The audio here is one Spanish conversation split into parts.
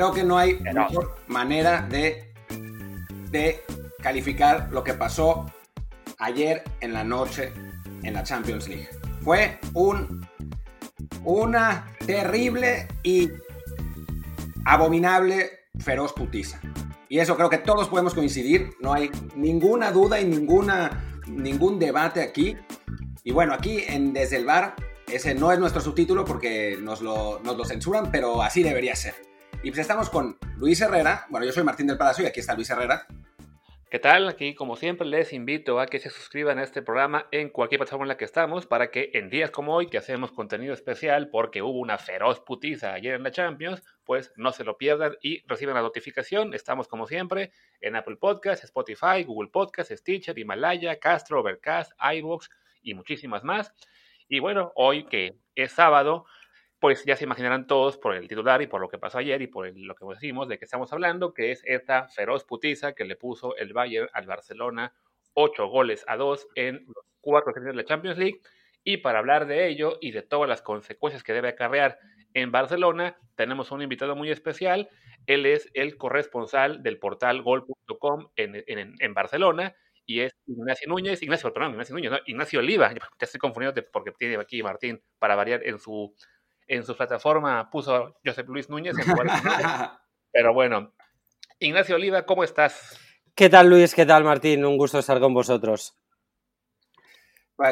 Creo que no hay mejor manera de, de calificar lo que pasó ayer en la noche en la Champions League. Fue un, una terrible y abominable feroz putiza. Y eso creo que todos podemos coincidir, no hay ninguna duda y ninguna, ningún debate aquí. Y bueno, aquí en Desde el Bar, ese no es nuestro subtítulo porque nos lo, nos lo censuran, pero así debería ser. Y pues estamos con Luis Herrera. Bueno, yo soy Martín del Palacio y aquí está Luis Herrera. ¿Qué tal? Aquí, como siempre, les invito a que se suscriban a este programa en cualquier plataforma en la que estamos para que en días como hoy, que hacemos contenido especial porque hubo una feroz putiza ayer en la Champions, pues no se lo pierdan y reciban la notificación. Estamos, como siempre, en Apple Podcasts, Spotify, Google Podcasts, Stitcher, Himalaya, Castro, Overcast, iVoox y muchísimas más. Y bueno, hoy que es sábado, pues ya se imaginarán todos por el titular y por lo que pasó ayer y por lo que decimos de que estamos hablando, que es esta feroz putiza que le puso el Bayern al Barcelona, ocho goles a dos en los cuatro de la Champions League. Y para hablar de ello y de todas las consecuencias que debe acarrear en Barcelona, tenemos un invitado muy especial. Él es el corresponsal del portal gol.com en, Barcelona y es Ignacio Núñez, Ignacio, perdón, Ignacio Núñez, Ignacio Oliva, ya estoy confundido porque tiene aquí Martín para variar en su en su plataforma puso José Luis Núñez. En Pero bueno, Ignacio Oliva, ¿cómo estás? ¿Qué tal Luis? ¿Qué tal Martín? Un gusto estar con vosotros.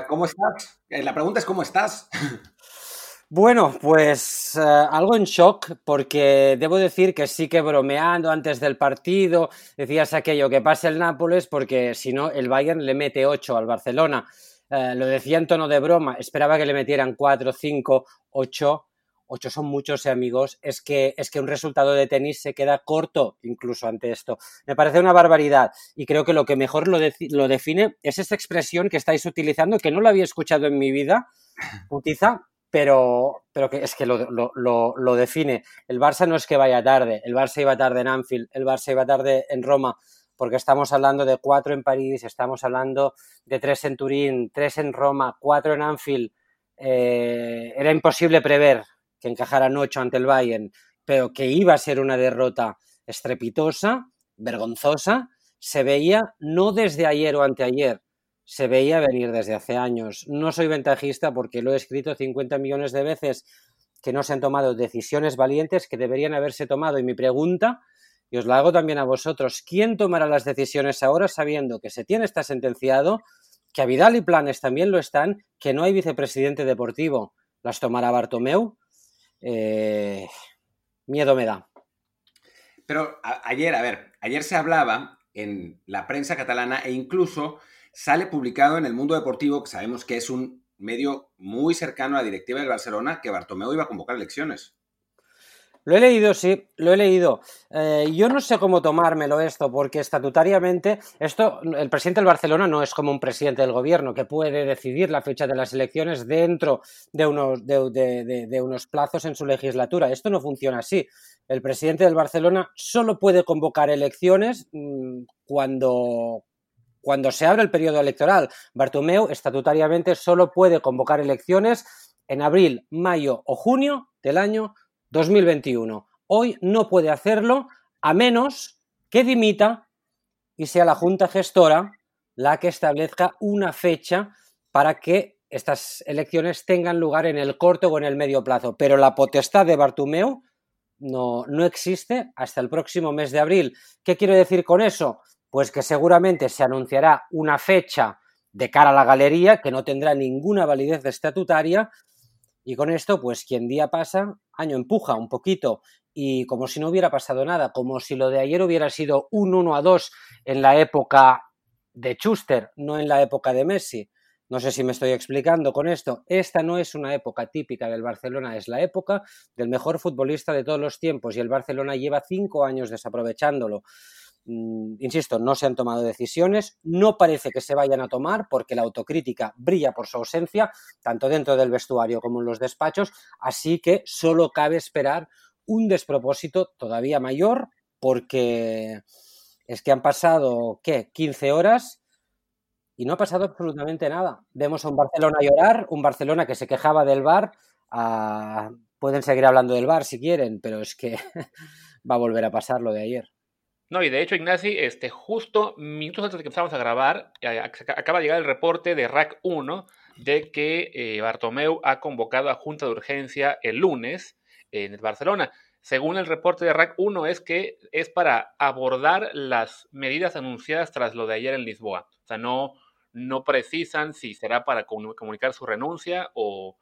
¿Cómo estás? Eh, la pregunta es ¿cómo estás? Bueno, pues eh, algo en shock porque debo decir que sí que bromeando antes del partido decías aquello que pase el Nápoles porque si no el Bayern le mete 8 al Barcelona. Eh, lo decía en tono de broma, esperaba que le metieran 4, 5, 8 ocho son muchos, eh, amigos, es que, es que un resultado de tenis se queda corto incluso ante esto. Me parece una barbaridad y creo que lo que mejor lo, lo define es esta expresión que estáis utilizando, que no la había escuchado en mi vida, putiza, pero, pero que es que lo, lo, lo, define. El Barça no es que vaya tarde, el Barça iba tarde en Anfield, el Barça iba tarde en Roma, porque estamos hablando de cuatro en París, estamos hablando de tres en Turín, tres en Roma, cuatro en Anfield. Eh, era imposible prever que encajaran ocho ante el Bayern, pero que iba a ser una derrota estrepitosa, vergonzosa, se veía no desde ayer o anteayer, se veía venir desde hace años. No soy ventajista porque lo he escrito 50 millones de veces que no se han tomado decisiones valientes que deberían haberse tomado. Y mi pregunta, y os la hago también a vosotros, ¿quién tomará las decisiones ahora sabiendo que se tiene está sentenciado, que a Vidal y Planes también lo están, que no hay vicepresidente deportivo? ¿Las tomará Bartomeu? Eh, miedo me da. Pero ayer, a ver, ayer se hablaba en la prensa catalana e incluso sale publicado en el mundo deportivo, que sabemos que es un medio muy cercano a la directiva del Barcelona, que Bartomeu iba a convocar elecciones. Lo he leído, sí, lo he leído. Eh, yo no sé cómo tomármelo esto, porque estatutariamente, esto, el presidente del Barcelona no es como un presidente del gobierno que puede decidir la fecha de las elecciones dentro de unos, plazos en su legislatura. Esto no funciona así. El presidente del Barcelona solo puede convocar elecciones mm, cuando, cuando se abre el periodo electoral. Bartomeu estatutariamente solo puede convocar elecciones en abril, mayo o junio del año 2021. Hoy no puede hacerlo a menos que dimita y sea la Junta Gestora la que establezca una fecha para que estas elecciones tengan lugar en el corto o en el medio plazo. Pero la potestad de Bartumeu no, no existe hasta el próximo mes de abril. ¿Qué quiero decir con eso? Pues que seguramente se anunciará una fecha de cara a la galería que no tendrá ninguna validez estatutaria y con esto, pues quien día pasa, año empuja un poquito y como si no hubiera pasado nada, como si lo de ayer hubiera sido un 1 a 2 en la época de Schuster, no en la época de Messi. No sé si me estoy explicando con esto. Esta no es una época típica del Barcelona, es la época del mejor futbolista de todos los tiempos y el Barcelona lleva cinco años desaprovechándolo. Mm, insisto, no se han tomado decisiones, no parece que se vayan a tomar porque la autocrítica brilla por su ausencia, tanto dentro del vestuario como en los despachos, así que solo cabe esperar un despropósito todavía mayor porque es que han pasado, ¿qué? 15 horas y no ha pasado absolutamente nada. Vemos a un Barcelona llorar, un Barcelona que se quejaba del bar pueden seguir hablando del bar si quieren, pero es que va a volver a pasar lo de ayer. No, y de hecho, Ignasi, este, justo minutos antes de que empezamos a grabar, eh, acaba de llegar el reporte de RAC 1 de que eh, Bartomeu ha convocado a junta de urgencia el lunes en Barcelona. Según el reporte de RAC 1, es que es para abordar las medidas anunciadas tras lo de ayer en Lisboa. O sea, no, no precisan si será para comunicar su renuncia o,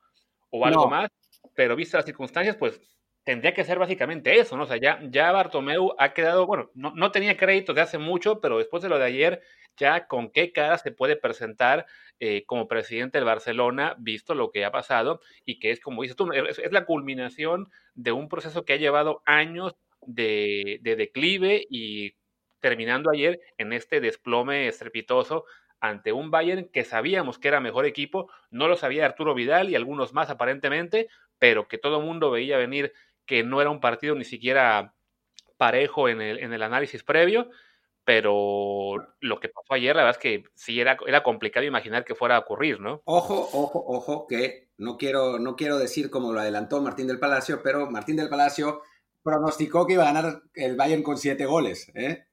algo más, pero vistas las circunstancias, pues tendría que ser básicamente eso, ¿no? O sea, ya, ya Bartomeu ha quedado, bueno, no, no tenía crédito de hace mucho, pero después de lo de ayer, ya con qué cara se puede presentar eh, como presidente del Barcelona, visto lo que ha pasado y que es, como dices tú, es, la culminación de un proceso que ha llevado años de, de declive y terminando ayer en este desplome estrepitoso ante un Bayern que sabíamos que era mejor equipo, no lo sabía Arturo Vidal y algunos más aparentemente, pero que todo el mundo veía venir que no era un partido ni siquiera parejo en el, en el análisis previo, pero lo que pasó ayer, la verdad es que sí era, era complicado imaginar que fuera a ocurrir, ¿no? Ojo, ojo, ojo, que no quiero, no quiero decir como lo adelantó Martín del Palacio, pero Martín del Palacio pronosticó que iba a ganar el Bayern con siete goles, ¿eh?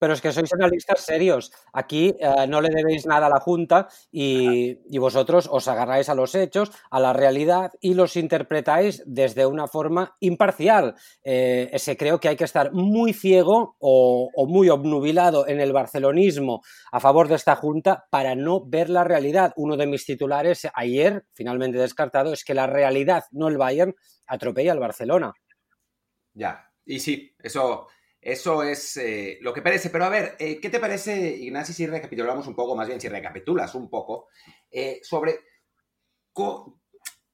Pero es que sois analistas serios. Aquí eh, no le debéis nada a la Junta y, vosotros os agarráis a los hechos, a la realidad y los interpretáis desde una forma imparcial. Eh, ese creo que hay que estar muy ciego o, muy obnubilado en el barcelonismo a favor de esta Junta para no ver la realidad. Uno de mis titulares ayer, finalmente descartado, es que la realidad, no el Bayern, atropella al Barcelona. Ya, y sí, eso eso es eh, lo que parece. Pero a ver, eh, ¿qué te parece, Ignacio, si recapitulamos un poco, más bien si recapitulas un poco, eh, sobre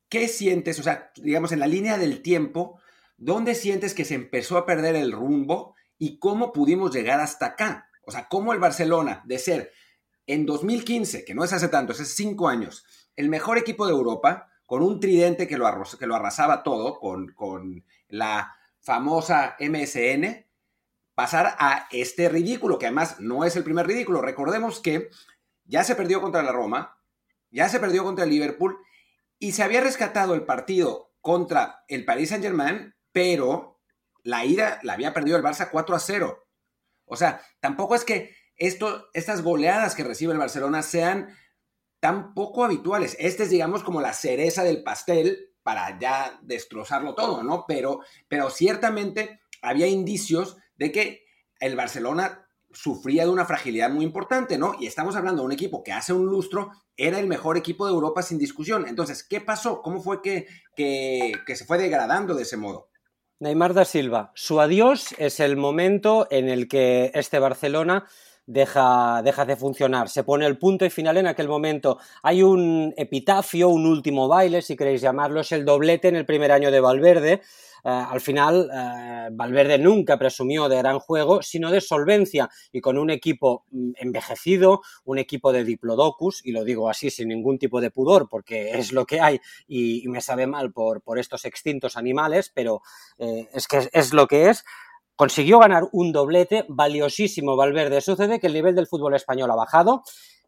qué sientes, o sea, digamos, en la línea del tiempo, dónde sientes que se empezó a perder el rumbo y cómo pudimos llegar hasta acá? O sea, cómo el Barcelona, de ser en 2015, que no es hace tanto, es hace cinco años, el mejor equipo de Europa, con un tridente que lo, arrasaba todo, con, con la famosa MSN, pasar a este ridículo, que además no es el primer ridículo. Recordemos que ya se perdió contra la Roma, ya se perdió contra el Liverpool y se había rescatado el partido contra el Paris Saint Germain, pero la ida la había perdido el Barça 4 a 0. O sea, tampoco es que esto, estas goleadas que recibe el Barcelona sean tan poco habituales. Este es, digamos, como la cereza del pastel para ya destrozarlo todo, ¿no? Pero, pero ciertamente había indicios de que el Barcelona sufría de una fragilidad muy importante, ¿no? Y estamos hablando de un equipo que hace un lustro era el mejor equipo de Europa sin discusión. Entonces, ¿qué pasó? ¿Cómo fue que, que, se fue degradando de ese modo? Neymar da Silva, su adiós es el momento en el que este Barcelona deja, deja, de funcionar. Se pone el punto y final en aquel momento. Hay un epitafio, un último baile, si queréis llamarlo, es el doblete en el primer año de Valverde, al final eh, Valverde nunca presumió de gran juego, sino de solvencia y con un equipo mm, envejecido, un equipo de diplodocus, y lo digo así sin ningún tipo de pudor porque es lo que hay y, me sabe mal por, por, estos extintos animales, pero eh, es que es lo que es consiguió ganar un doblete valiosísimo Valverde. Sucede que el nivel del fútbol español ha bajado.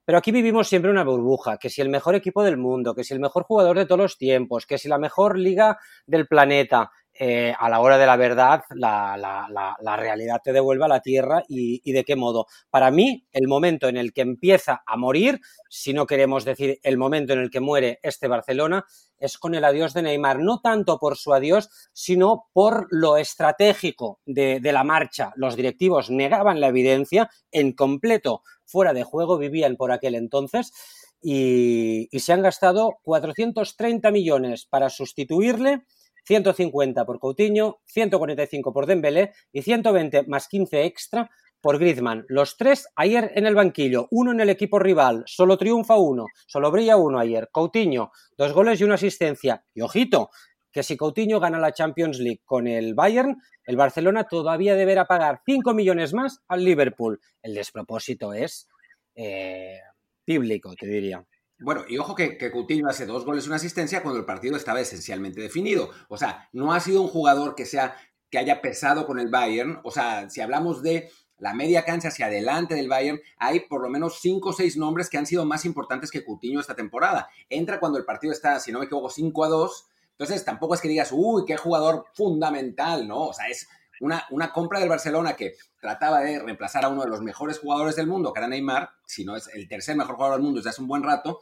Pero aquí vivimos siempre una burbuja, que si el mejor equipo del mundo, que si el mejor jugador de todos los tiempos, que si la mejor liga del planeta, eh, a la hora de la verdad la, realidad te devuelve a la tierra y, de qué modo. Para mí, el momento en el que empieza a morir, si no queremos decir el momento en el que muere este Barcelona, es con el adiós de Neymar, no tanto por su adiós, sino por lo estratégico de, la marcha. Los directivos negaban la evidencia en completo fuera de juego, vivían por aquel entonces. Y se han gastado 430 millones para sustituirle 150 por Coutinho, 145 por Dembélé y 120 más 15 extra por Griezmann. Los tres ayer en el banquillo, uno en el equipo rival, solo triunfa uno, solo brilla uno ayer. Coutinho, dos goles y una asistencia. Y ojito, que si Coutinho gana la Champions League con el Bayern, el Barcelona todavía deberá pagar 5 millones más al Liverpool. El despropósito es eh, bíblico, te diría. Bueno, y ojo que, que, Coutinho hace dos goles una asistencia cuando el partido estaba esencialmente definido. O sea, no ha sido un jugador que sea que haya pesado con el Bayern. O sea, si hablamos de la media cancha hacia adelante del Bayern, hay por lo menos cinco o seis nombres que han sido más importantes que Coutinho esta temporada. Entra cuando el partido está, si no me equivoco, 5 a 2, Entonces, tampoco es que digas, uy, qué jugador fundamental, ¿no? O sea, es una, una compra del Barcelona que trataba de reemplazar a uno de los mejores jugadores del mundo, que era Neymar, si no es el tercer mejor jugador del mundo desde hace un buen rato,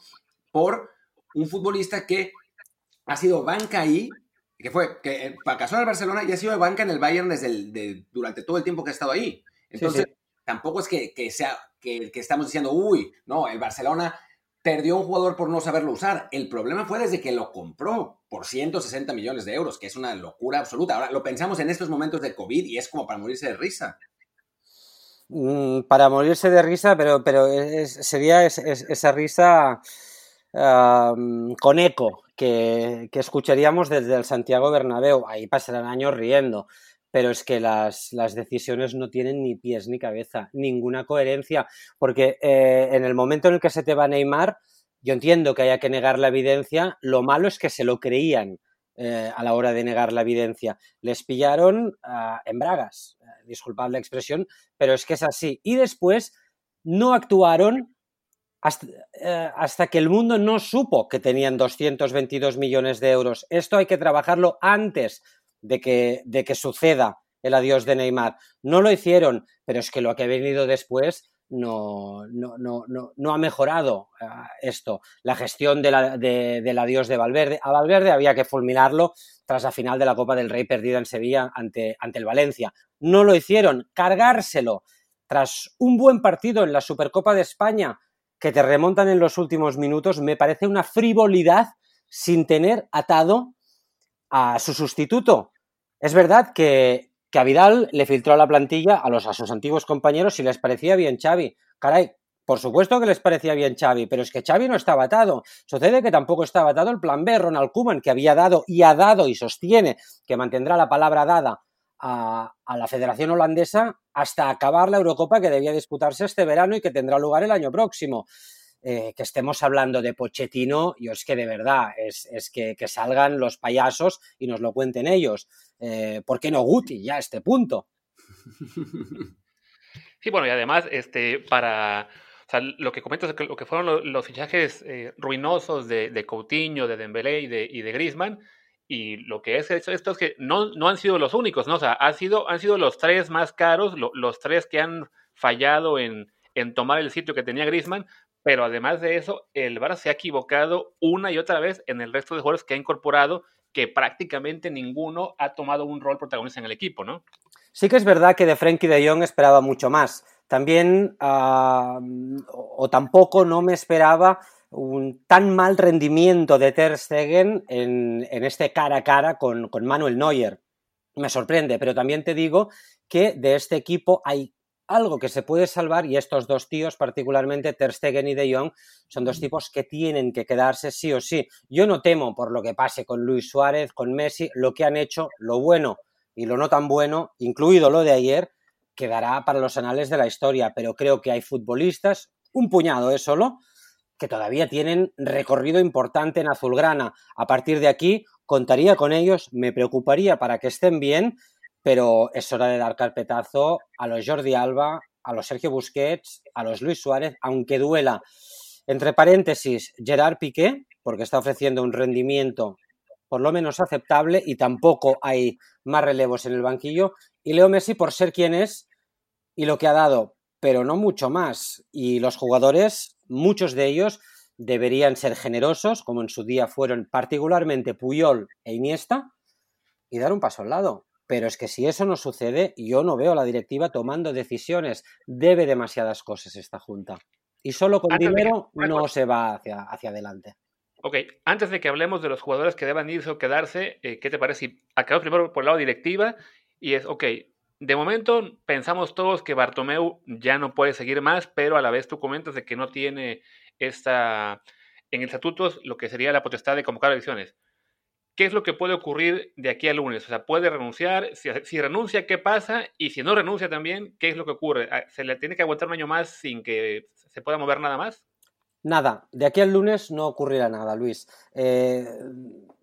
por un futbolista que ha sido banca ahí, que fue, que fracasó en el Barcelona y ha sido banca en el Bayern desde el, durante todo el tiempo que ha estado ahí. Entonces, tampoco es que, sea, que, que, estamos diciendo, uy, no, el Barcelona perdió un jugador por no saberlo usar. El problema fue desde que lo compró por 160 millones de euros, que es una locura absoluta. Ahora lo pensamos en estos momentos de COVID y es como para morirse de risa. Mm, para morirse de risa, pero, pero sería esa risa con eco que, que, escucharíamos desde el Santiago Bernabéu. Ahí pasarán años riendo, pero es que las, las decisiones no tienen ni pies ni cabeza, ninguna coherencia, porque eh, en el momento en el que se te va Neymar, yo entiendo que haya que negar la evidencia, lo malo es que se lo creían. Eh, a la hora de negar la evidencia. Les pillaron ah, en bragas, eh, disculpad la expresión, pero es que es así. Y después no actuaron eh, hasta, que el mundo no supo que tenían 222 millones de euros. Esto hay que trabajarlo antes de que, de que suceda el adiós de Neymar. No lo hicieron, pero es que lo que ha venido después no, no, no, no, ha mejorado eh, esto. La gestión de la, del adiós de Valverde. A Valverde había que fulminarlo tras la final de la Copa del Rey perdida en Sevilla ante, ante el Valencia. No lo hicieron. Cargárselo tras un buen partido en la Supercopa de España que te remontan en los últimos minutos me parece una frivolidad sin tener atado a su sustituto. Es verdad que, que a Vidal le filtró a la plantilla a, los, a sus antiguos compañeros y les parecía bien Xavi. Caray, por supuesto que les parecía bien Xavi, pero es que Xavi no estaba atado. Sucede que tampoco estaba atado el plan B, Ronald Koeman, que había dado y ha dado y sostiene que mantendrá la palabra dada a, la Federación Holandesa hasta acabar la Eurocopa que debía disputarse este verano y que tendrá lugar el año próximo. Eh, que estemos hablando de Pochettino, yo es que de verdad, es, que, salgan los payasos y nos lo cuenten ellos. Eh, ¿Por qué no Guti ya a este punto? Sí, bueno, y además, este, para lo que comentas, lo que fueron los, fichajes eh, ruinosos de, de, Coutinho, de Dembélé y de, y de Griezmann, y lo que es esto es que no, no han sido los únicos, ¿no? O sea, han sido, han sido los tres más caros, los tres que han fallado en, en tomar el sitio que tenía Grisman, pero además de eso, el Barça se ha equivocado una y otra vez en el resto de jugadores que ha incorporado, que prácticamente ninguno ha tomado un rol protagonista en el equipo, ¿no? Sí que es verdad que de Frenkie de Jong esperaba mucho más. También, ah, o tampoco no me esperaba un tan mal rendimiento de Ter Stegen en, este cara a cara con, Manuel Neuer. Me sorprende, pero también te digo que de este equipo hay algo que se puede salvar y estos dos tíos, particularmente Ter Stegen y De Jong, son dos tipos que tienen que quedarse sí o sí. Yo no temo por lo que pase con Luis Suárez, con Messi, lo que han hecho, lo bueno y lo no tan bueno, incluido lo de ayer, quedará para los anales de la historia, pero creo que hay futbolistas, un puñado es solo, que todavía tienen recorrido importante en azulgrana. A partir de aquí, contaría con ellos, me preocuparía para que estén bien, pero es hora de dar carpetazo a los Jordi Alba, a los Sergio Busquets, a los Luis Suárez, aunque duela. Entre paréntesis, Gerard Piqué, porque está ofreciendo un rendimiento por lo menos aceptable y tampoco hay más relevos en el banquillo. Y Leo Messi por ser quien es y lo que ha dado, pero no mucho más. Y los jugadores muchos de ellos deberían ser generosos, como en su día fueron particularmente Puyol e Iniesta, y dar un paso al lado. Pero es que si eso no sucede, yo no veo a la directiva tomando decisiones. Debe demasiadas cosas esta junta. Y solo con dinero no se va hacia, hacia adelante. Ok, antes de que hablemos de los jugadores que deban irse o quedarse, eh, ¿qué te parece si acabamos primero por el lado directiva? Y es, ok, de momento pensamos todos que Bartomeu ya no puede seguir más, pero a la vez tú comentas de que no tiene esta en el estatuto lo que sería la potestad de convocar elecciones. ¿Qué es lo que puede ocurrir de aquí al lunes? O sea, puede renunciar, si, renuncia, ¿qué pasa? Y si no renuncia también, ¿qué es lo que ocurre? Ah, ¿Se le tiene que aguantar un año más sin que se pueda mover nada más? Nada, de aquí al lunes no ocurrirá nada, Luis. Eh,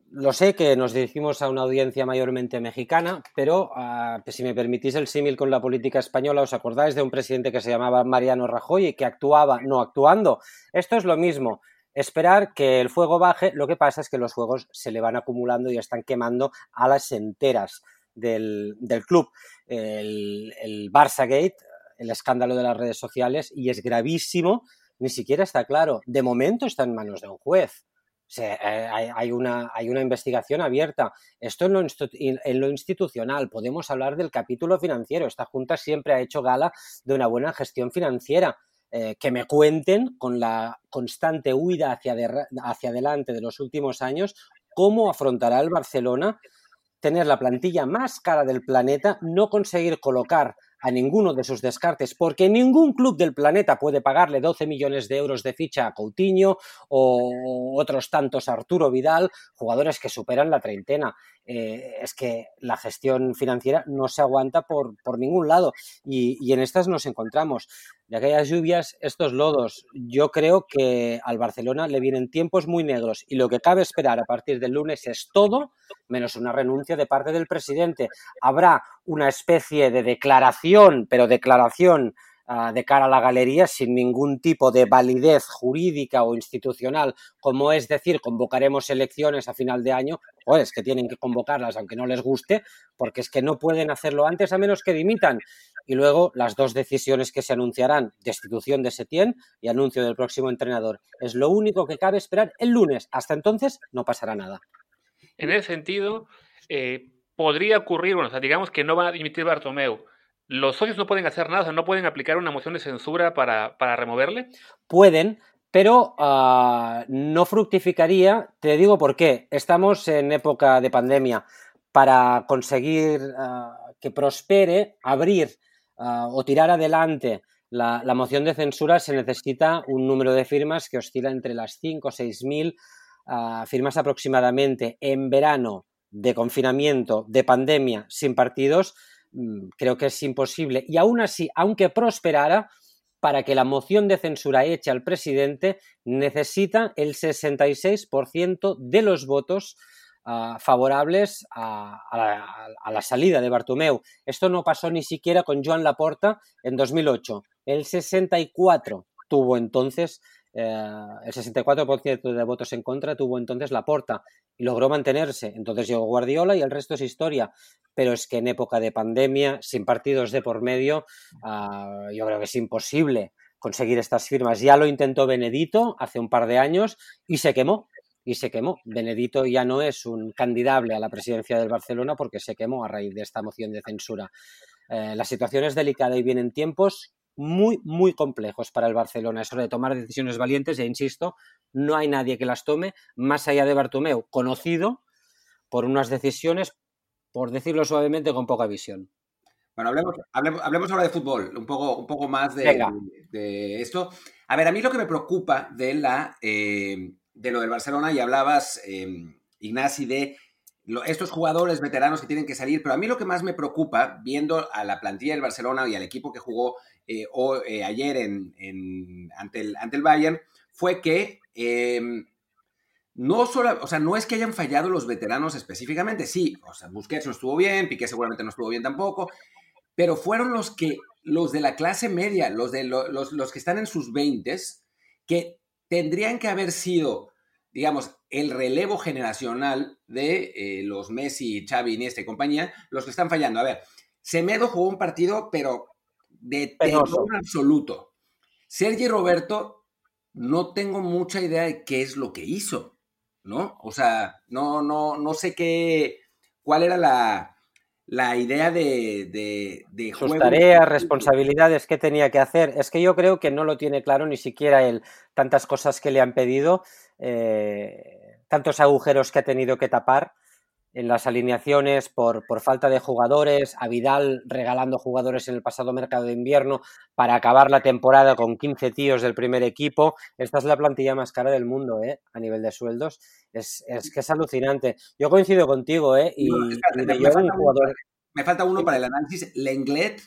lo sé que nos dirigimos a una audiencia mayormente mexicana, pero ah, si me permitís el símil con la política española, ¿os acordáis de un presidente que se llamaba Mariano Rajoy y que actuaba no actuando? Esto es lo mismo. Esperar que el fuego baje, lo que pasa es que los fuegos se le van acumulando y están quemando a las enteras del, club. El, el Barça Gate, el escándalo de las redes sociales, y es gravísimo, ni siquiera está claro. De momento está en manos de un juez. Eh, hay, una, hay, una, investigación abierta. Esto en lo, en lo, institucional. Podemos hablar del capítulo financiero. Esta Junta siempre ha hecho gala de una buena gestión financiera. Eh, que me cuenten con la constante huida hacia, hacia adelante de los últimos años, cómo afrontará el Barcelona tener la plantilla más cara del planeta, no conseguir colocar a ninguno de sus descartes, porque ningún club del planeta puede pagarle 12 millones de euros de ficha a Coutinho o otros tantos a Arturo Vidal, jugadores que superan la treintena. Eh, es que la gestión financiera no se aguanta por, por ningún lado y, y, en estas nos encontramos. De aquellas lluvias, estos lodos, yo creo que al Barcelona le vienen tiempos muy negros y lo que cabe esperar a partir del lunes es todo menos una renuncia de parte del presidente. Habrá una especie de declaración, pero declaración Ah, de cara a la galería sin ningún tipo de validez jurídica o institucional, como es decir, convocaremos elecciones a final de año, pues que tienen que convocarlas aunque no les guste, porque es que no pueden hacerlo antes a menos que dimitan. Y luego las dos decisiones que se anunciarán, destitución de Setién y anuncio del próximo entrenador. Es lo único que cabe esperar el lunes. Hasta entonces no pasará nada. En ese sentido, eh, podría ocurrir, bueno, digamos que no va a dimitir Bartomeu, ¿Los socios no pueden hacer nada? O sea, ¿No pueden aplicar una moción de censura para, removerle? Pueden, pero ah, no fructificaría. Te digo por qué. Estamos en época de pandemia. Para conseguir ah, que prospere, abrir ah, o tirar adelante la, moción de censura se necesita un número de firmas que oscila entre las 5 o 6 mil firmas aproximadamente. En verano de confinamiento, de pandemia, sin partidos, Mm, creo que es imposible. Y aún así, aunque prosperara, para que la moción de censura eche al presidente, necesita el 66% de los votos ah, favorables a, la, salida de Bartomeu. Esto no pasó ni siquiera con Joan Laporta en 2008. El 64 tuvo entonces el 64% de votos en contra tuvo entonces la porta y logró mantenerse. Entonces llegó Guardiola y el resto es historia. Pero es que en época de pandemia, sin partidos de por medio, ah, yo creo que es imposible conseguir estas firmas. Ya lo intentó Benedito hace un par de años y se quemó. Y se quemó. Benedito ya no es un candidable a la presidencia del Barcelona porque se quemó a raíz de esta moción de censura. Eh, la situación es delicada y vienen tiempos muy, muy complejos para el Barcelona. Eso de tomar decisiones valientes, e insisto, no hay nadie que las tome más allá de Bartomeu, conocido por unas decisiones, por decirlo suavemente, con poca visión. Bueno, hablemos, hablemos, ahora de fútbol, un poco, un poco más de, de, esto. A ver, a mí lo que me preocupa de, la, eh, de lo del Barcelona, y hablabas, eh, Ignasi, de estos jugadores veteranos que tienen que salir, pero a mí lo que más me preocupa, viendo a la plantilla del Barcelona y al equipo que jugó eh, eh, ayer en, ante, el, Bayern, fue que em, no solo, o sea, no es que hayan fallado los veteranos específicamente, sí, o sea, Busquets no estuvo bien, Piqué seguramente no estuvo bien tampoco, pero fueron los que, los de la clase media, los, de los que están en sus 20 que tendrían que haber sido digamos, el relevo generacional de eh, los Messi, Xavi, Iniesta y compañía, los que están fallando. A ver, Semedo jugó un partido, pero de terror absoluto. Sergi Roberto, no tengo mucha idea de qué es lo que hizo, ¿no? O sea, no, no, no sé qué, cuál era la, la idea de, de, de Sus tareas, responsabilidades que tenía que hacer. Es que yo creo que no lo tiene claro ni siquiera él. Tantas cosas que le han pedido, eh, tantos agujeros que ha tenido que tapar en las alineaciones por, por, falta de jugadores, a Vidal regalando jugadores en el pasado mercado de invierno para acabar la temporada con 15 tíos del primer equipo. Esta es la plantilla más cara del mundo, ¿eh? A nivel de sueldos. Es, es que es alucinante. Yo coincido contigo, ¿eh? Y, me, falta un jugador... me, falta uno para el análisis. Lenglet,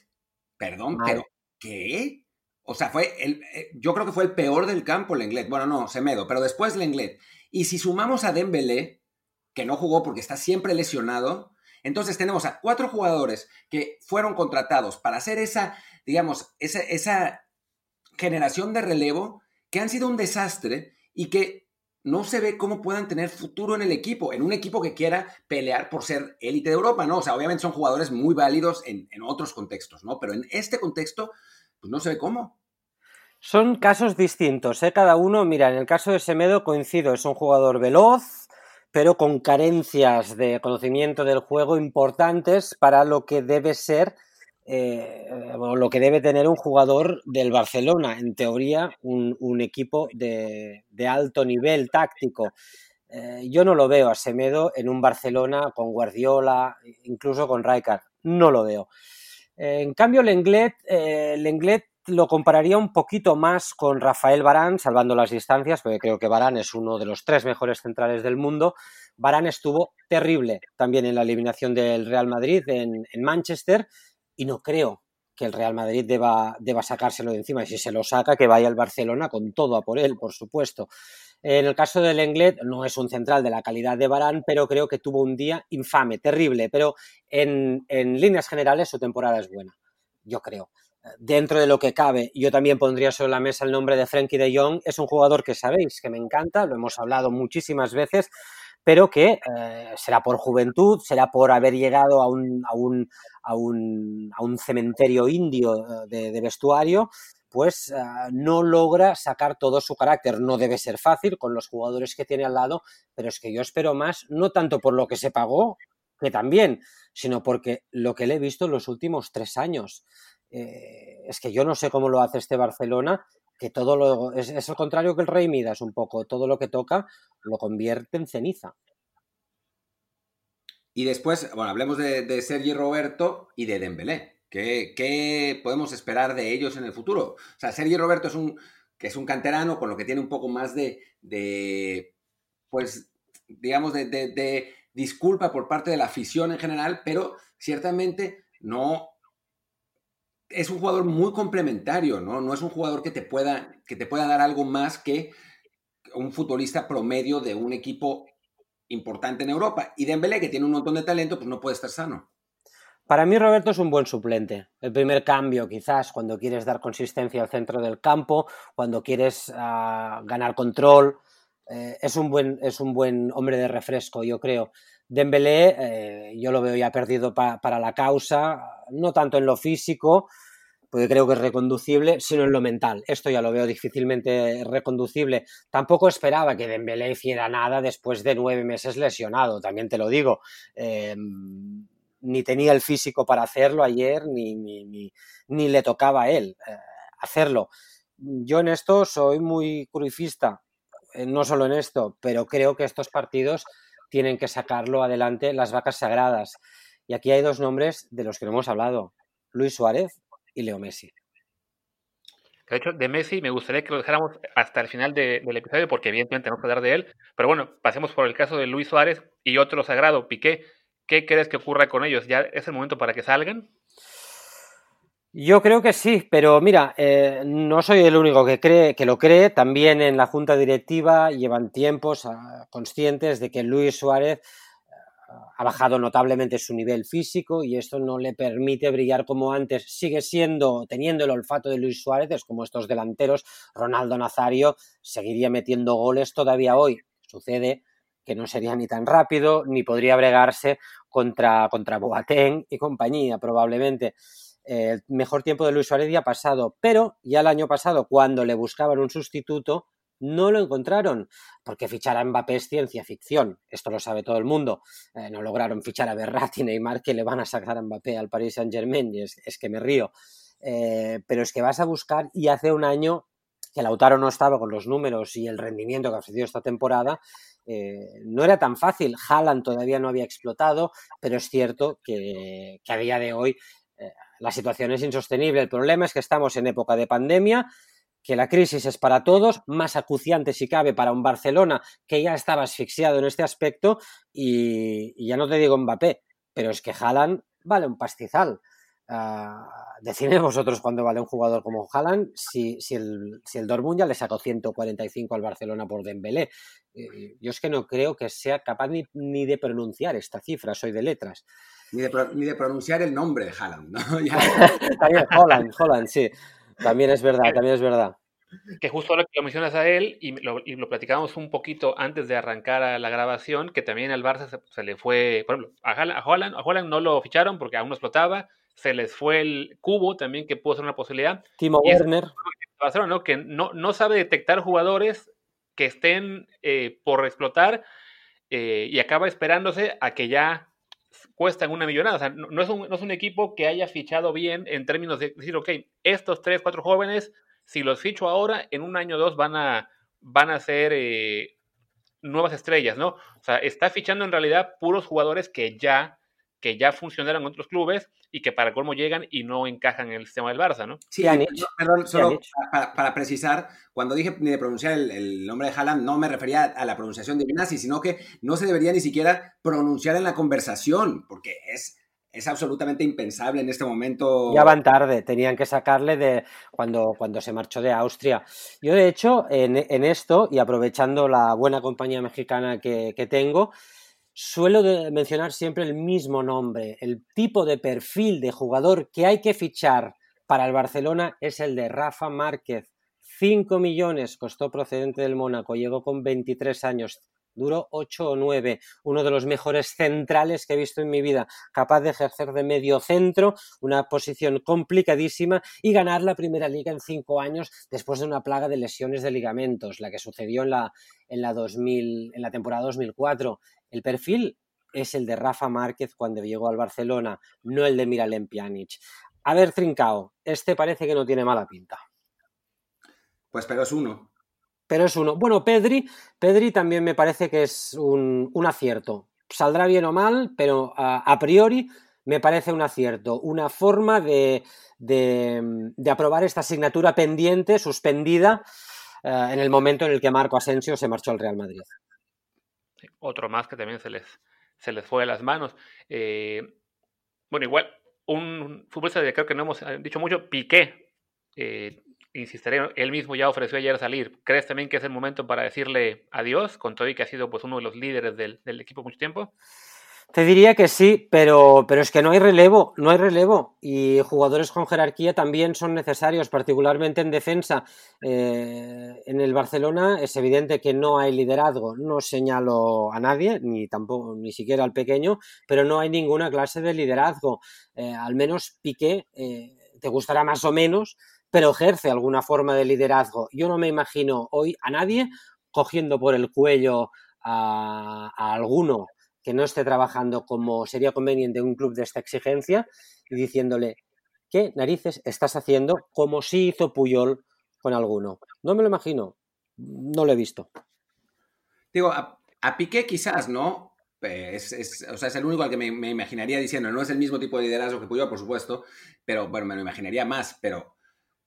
perdón, pero ¿qué? O sea, fue el, eh, yo creo que fue el peor del campo Lenglet. Bueno, no, Semedo, pero después Lenglet. Y si sumamos a Dembélé, que no jugó porque está siempre lesionado. Entonces tenemos a cuatro jugadores que fueron contratados para hacer esa, digamos, esa, esa generación de relevo que han sido un desastre y que no se ve cómo puedan tener futuro en el equipo, en un equipo que quiera pelear por ser élite de Europa, ¿no? O sea, obviamente son jugadores muy válidos en, en otros contextos, ¿no? Pero en este contexto, pues no se ve cómo. Son casos distintos, ¿eh? Cada uno, mira, en el caso de Semedo coincido, es un jugador veloz, pero con carencias de conocimiento del juego importantes para lo que debe ser eh, o lo que debe tener un jugador del Barcelona, en teoría, un, equipo de, alto nivel táctico. Eh, yo no lo veo a Semedo en un Barcelona con Guardiola, incluso con Rijkaard. No lo veo. en cambio, Lenglet, Lenglet lo compararía un poquito más con Rafael Barán, salvando las distancias, porque creo que Barán es uno de los tres mejores centrales del mundo. Barán estuvo terrible también en la eliminación del Real Madrid en, Manchester y no creo que el Real Madrid deba, deba, sacárselo de encima. Y si se lo saca, que vaya al Barcelona con todo a por él, por supuesto. En el caso del Englet, no es un central de la calidad de Barán, pero creo que tuvo un día infame, terrible. Pero en, en líneas generales su temporada es buena, yo creo dentro de lo que cabe, yo también pondría sobre la mesa el nombre de Frankie de Jong. Es un jugador que sabéis que me encanta, lo hemos hablado muchísimas veces, pero que eh, será por juventud, será por haber llegado a un, a un, a un, a un cementerio indio eh, de, vestuario, pues eh, no logra sacar todo su carácter. No debe ser fácil con los jugadores que tiene al lado, pero es que yo espero más, no tanto por lo que se pagó, que también, sino porque lo que le he visto en los últimos tres años. Eh, es que yo no sé cómo lo hace este Barcelona, que todo lo es, es, el contrario que el Rey Midas un poco, todo lo que toca lo convierte en ceniza. Y después, bueno, hablemos de, Sergi Roberto y de Dembélé. ¿Qué, ¿Qué, podemos esperar de ellos en el futuro? O sea, Sergi Roberto es un, que es un canterano con lo que tiene un poco más de, de pues, digamos, de, de disculpa por parte de la afición en general, pero ciertamente no es un jugador muy complementario, ¿no? No es un jugador que te pueda, que te pueda dar algo más que un futbolista promedio de un equipo importante en Europa. Y Dembélé, que tiene un montón de talento, pues no puede estar sano. Para mí Roberto es un buen suplente. El primer cambio quizás cuando quieres dar consistencia al centro del campo, cuando quieres ah, ganar control. Eh, es, un buen, es un buen hombre de refresco, yo creo. Dembélé, eh, yo lo veo ya perdido para la causa, no tanto en lo físico, porque creo que es reconducible, sino en lo mental. Esto ya lo veo difícilmente reconducible. Tampoco esperaba que Dembélé hiciera nada después de nueve meses lesionado, también te lo digo. Em, ni tenía el físico para hacerlo ayer, ni, ni, ni, le tocaba a él eh, hacerlo. Yo en esto soy muy crucifista, eh, no solo en esto, pero creo que estos partidos tienen que sacarlo adelante las vacas sagradas. Y aquí hay dos nombres de los que no hemos hablado, Luis Suárez y Leo Messi. De hecho, de Messi me gustaría que lo dejáramos hasta el final del episodio, porque evidentemente tenemos que hablar de él. Pero bueno, pasemos por el caso de Luis Suárez y otro sagrado, Piqué. ¿Qué crees que ocurra con ellos? ¿Ya es el momento para que salgan? Yo creo que sí, pero mira, eh, no soy el único que cree que lo cree. También en la junta directiva llevan tiempos ah, conscientes de que Luis Suárez ah, ha bajado notablemente su nivel físico y esto no le permite brillar como antes. Sigue siendo, teniendo el olfato de Luis Suárez, es como estos delanteros. Ronaldo Nazario seguiría metiendo goles todavía hoy. Sucede que no sería ni tan rápido, ni podría bregarse contra, contra Boateng y compañía, probablemente el mejor tiempo de Luis Suárez ya pasado, pero ya el año pasado, cuando le buscaban un sustituto, no lo encontraron, porque fichar a Mbappé es ciencia ficción, esto lo sabe todo el mundo. Eh, no lograron fichar a Berratti Neymar que le van a sacar a Mbappé al Paris Saint Germain, y es, que me río. Eh, pero es que vas a buscar, y hace un año que Lautaro no estaba con los números y el rendimiento que ha ofrecido esta temporada, eh, no era tan fácil. Haaland todavía no había explotado, pero es cierto que, que a día de hoy la situación es insostenible. El problema es que estamos en época de pandemia, que la crisis es para todos, más acuciante si cabe para un Barcelona que ya estaba asfixiado en este aspecto y, ya no te digo Mbappé, pero es que Haaland vale un pastizal. Uh, decidme vosotros cuándo vale un jugador como Haaland si, si, el, si el Dortmund ya le sacó 145 al Barcelona por Dembélé. Eh, yo es que no creo que sea capaz ni, ni de pronunciar esta cifra, soy de letras ni de, pronunciar el nombre de Haaland, ¿no? también Holland, Holland, sí. También es verdad, también es verdad. que justo ahora que lo mencionas a él, y lo, y lo platicamos un poquito antes de arrancar a la grabación, que también al Barça se, le fue, por ejemplo, a Holland, a Holland, no lo ficharon porque aún no explotaba, se les fue el cubo también, que pudo ser una posibilidad. Timo Werner. ¿no? Que no, no sabe detectar jugadores que estén eh, por explotar eh, y acaba esperándose a que ya cuestan una millonada. O sea, no, es un, no, es un, equipo que haya fichado bien en términos de decir, ok, estos tres, cuatro jóvenes, si los ficho ahora, en un año o dos van a, van a ser eh, nuevas estrellas, ¿no? O sea, está fichando en realidad puros jugadores que ya, que ya funcionaron en otros clubes y que para colmo llegan y no encajan en el sistema del Barça, ¿no? Sí, perdón, solo para, precisar, cuando dije ni de pronunciar el, nombre de Haaland, no me refería a la pronunciación de Nazi, sino que no se debería ni siquiera pronunciar en la conversación, porque es, es absolutamente impensable en este momento. Ya van tarde, tenían que sacarle de cuando, cuando se marchó de Austria. Yo, de hecho, en, esto, y aprovechando la buena compañía mexicana que, que tengo, suelo mencionar siempre el mismo nombre. El tipo de perfil de jugador que hay que fichar para el Barcelona es el de Rafa Márquez. 5 millones costó procedente del Mónaco, llegó con 23 años, duró 8 o 9, uno de los mejores centrales que he visto en mi vida, capaz de ejercer de medio centro, una posición complicadísima y ganar la primera liga en 5 años después de una plaga de lesiones de ligamentos, la que sucedió en la, en la, 2000, en la temporada 2004. El perfil es el de Rafa Márquez cuando llegó al Barcelona, no el de Miralem Pjanic. A ver, Trincao, este parece que no tiene mala pinta. Pues pero es uno. Pero es uno. Bueno, Pedri, Pedri también me parece que es un, acierto. Saldrá bien o mal, pero a, priori me parece un acierto. Una forma de, aprobar esta asignatura pendiente, suspendida, eh, en el momento en el que Marco Asensio se marchó al Real Madrid otro más que también se les, se les fue de las manos. Eh, bueno, igual, un futbolista de creo que no hemos eh, dicho mucho, Piqué, eh, insistiré, él mismo ya ofreció ayer salir. ¿Crees también que es el momento para decirle adiós, con todo y que ha sido pues uno de los líderes del, del equipo mucho tiempo? Te diría que sí, pero, pero es que no hay relevo, no hay relevo. Y jugadores con jerarquía también son necesarios, particularmente en defensa. Eh, en el Barcelona es evidente que no hay liderazgo. No señalo a nadie, ni tampoco, ni siquiera al pequeño, pero no hay ninguna clase de liderazgo. Eh, al menos Piqué, eh, te gustará más o menos, pero ejerce alguna forma de liderazgo. Yo no me imagino hoy a nadie cogiendo por el cuello a, a alguno que no esté trabajando como sería conveniente en un club de esta exigencia y diciéndole, ¿qué narices estás haciendo como si hizo Puyol con alguno? No me lo imagino, no lo he visto. Digo, a, Piqué quizás, ¿no? Es, o sea, es el único al que me, imaginaría diciendo, no es el mismo tipo de liderazgo que Puyol, por supuesto, pero bueno, me lo imaginaría más, pero,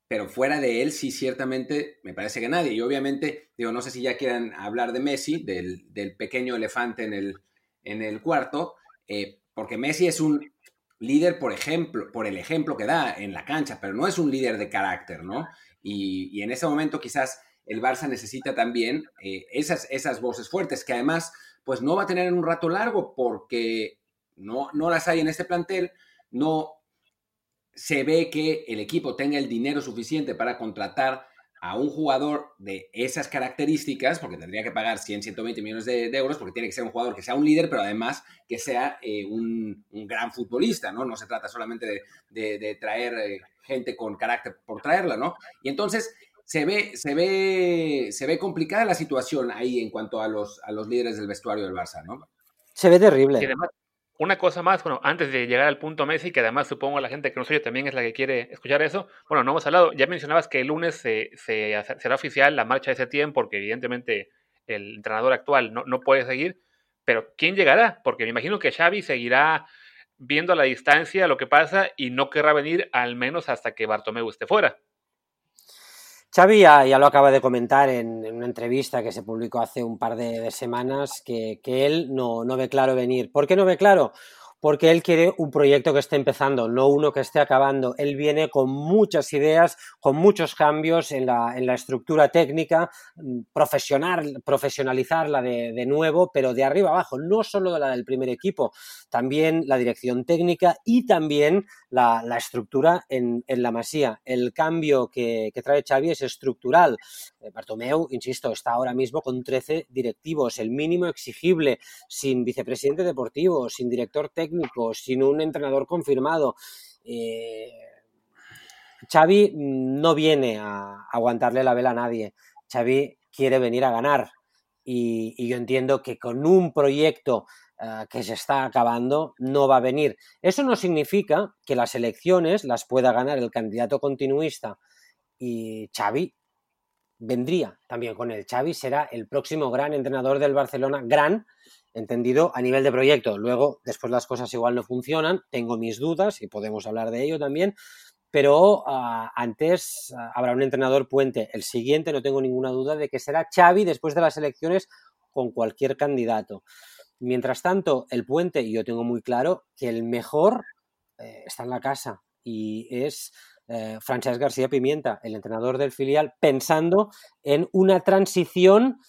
pero fuera de él, sí, ciertamente, me parece que nadie. Y obviamente, digo, no sé si ya quieran hablar de Messi, del, del pequeño elefante en el, en el cuarto, eh, porque Messi es un líder, por ejemplo, por el ejemplo que da en la cancha, pero no es un líder de carácter, ¿no? Y, en ese momento quizás el Barça necesita también eh, esas, esas voces fuertes, que además, pues no va a tener en un rato largo, porque no, no las hay en este plantel, no se ve que el equipo tenga el dinero suficiente para contratar a un jugador de esas características, porque tendría que pagar 100, 120 millones de, euros, porque tiene que ser un jugador que sea un líder, pero además que sea eh, un, gran futbolista, ¿no? No se trata solamente de, traer eh, gente con carácter por traerla, ¿no? Y entonces se ve, se ve, se ve complicada la situación ahí en cuanto a los, a los líderes del vestuario del Barça, ¿no? Se ve terrible. Una cosa más, bueno, antes de llegar al punto Messi, que además supongo la gente que nos oye también es la que quiere escuchar eso, bueno, no hemos hablado, ya mencionabas que el lunes se, será oficial la marcha de tiempo, porque evidentemente el entrenador actual no, no puede seguir, pero ¿quién llegará? Porque me imagino que Xavi seguirá viendo a la distancia lo que pasa y no querrá venir al menos hasta que Bartomeu esté fuera. Xavi ya, lo acaba de comentar en, una entrevista que se publicó hace un par de, semanas que, él no, ve claro venir. ¿Por qué no ve claro? Porque él quiere un proyecto que esté empezando, no uno que esté acabando. Él viene con muchas ideas, con muchos cambios en la, en la estructura técnica, mm, profesional, profesionalizarla de, nuevo, pero de arriba abajo, no solo de la del primer equipo, también la dirección técnica y también la, la estructura en, en, la masía. El cambio que, que trae Xavi es estructural. Eh, Bartomeu, insisto, está ahora mismo con 13 directivos, el mínimo exigible, sin vicepresidente deportivo, sin director técnico sin un entrenador confirmado. Eh, Xavi no viene a aguantarle la vela a nadie. Xavi quiere venir a ganar. Y, yo entiendo que con un proyecto uh, que se está acabando no va a venir. Eso no significa que las elecciones las pueda ganar el candidato continuista. Y Xavi vendría también con él. Xavi será el próximo gran entrenador del Barcelona, gran, entendido a nivel de proyecto. Luego, después las cosas igual no funcionan, tengo mis dudas y podemos hablar de ello también, pero uh, antes uh, habrá un entrenador puente. El siguiente, no tengo ninguna duda de que será Xavi después de las elecciones con cualquier candidato. Mientras tanto, el puente, y yo tengo muy claro que el mejor eh, está en la casa y es eh, Francesc García Pimienta, el entrenador del filial, pensando en una transición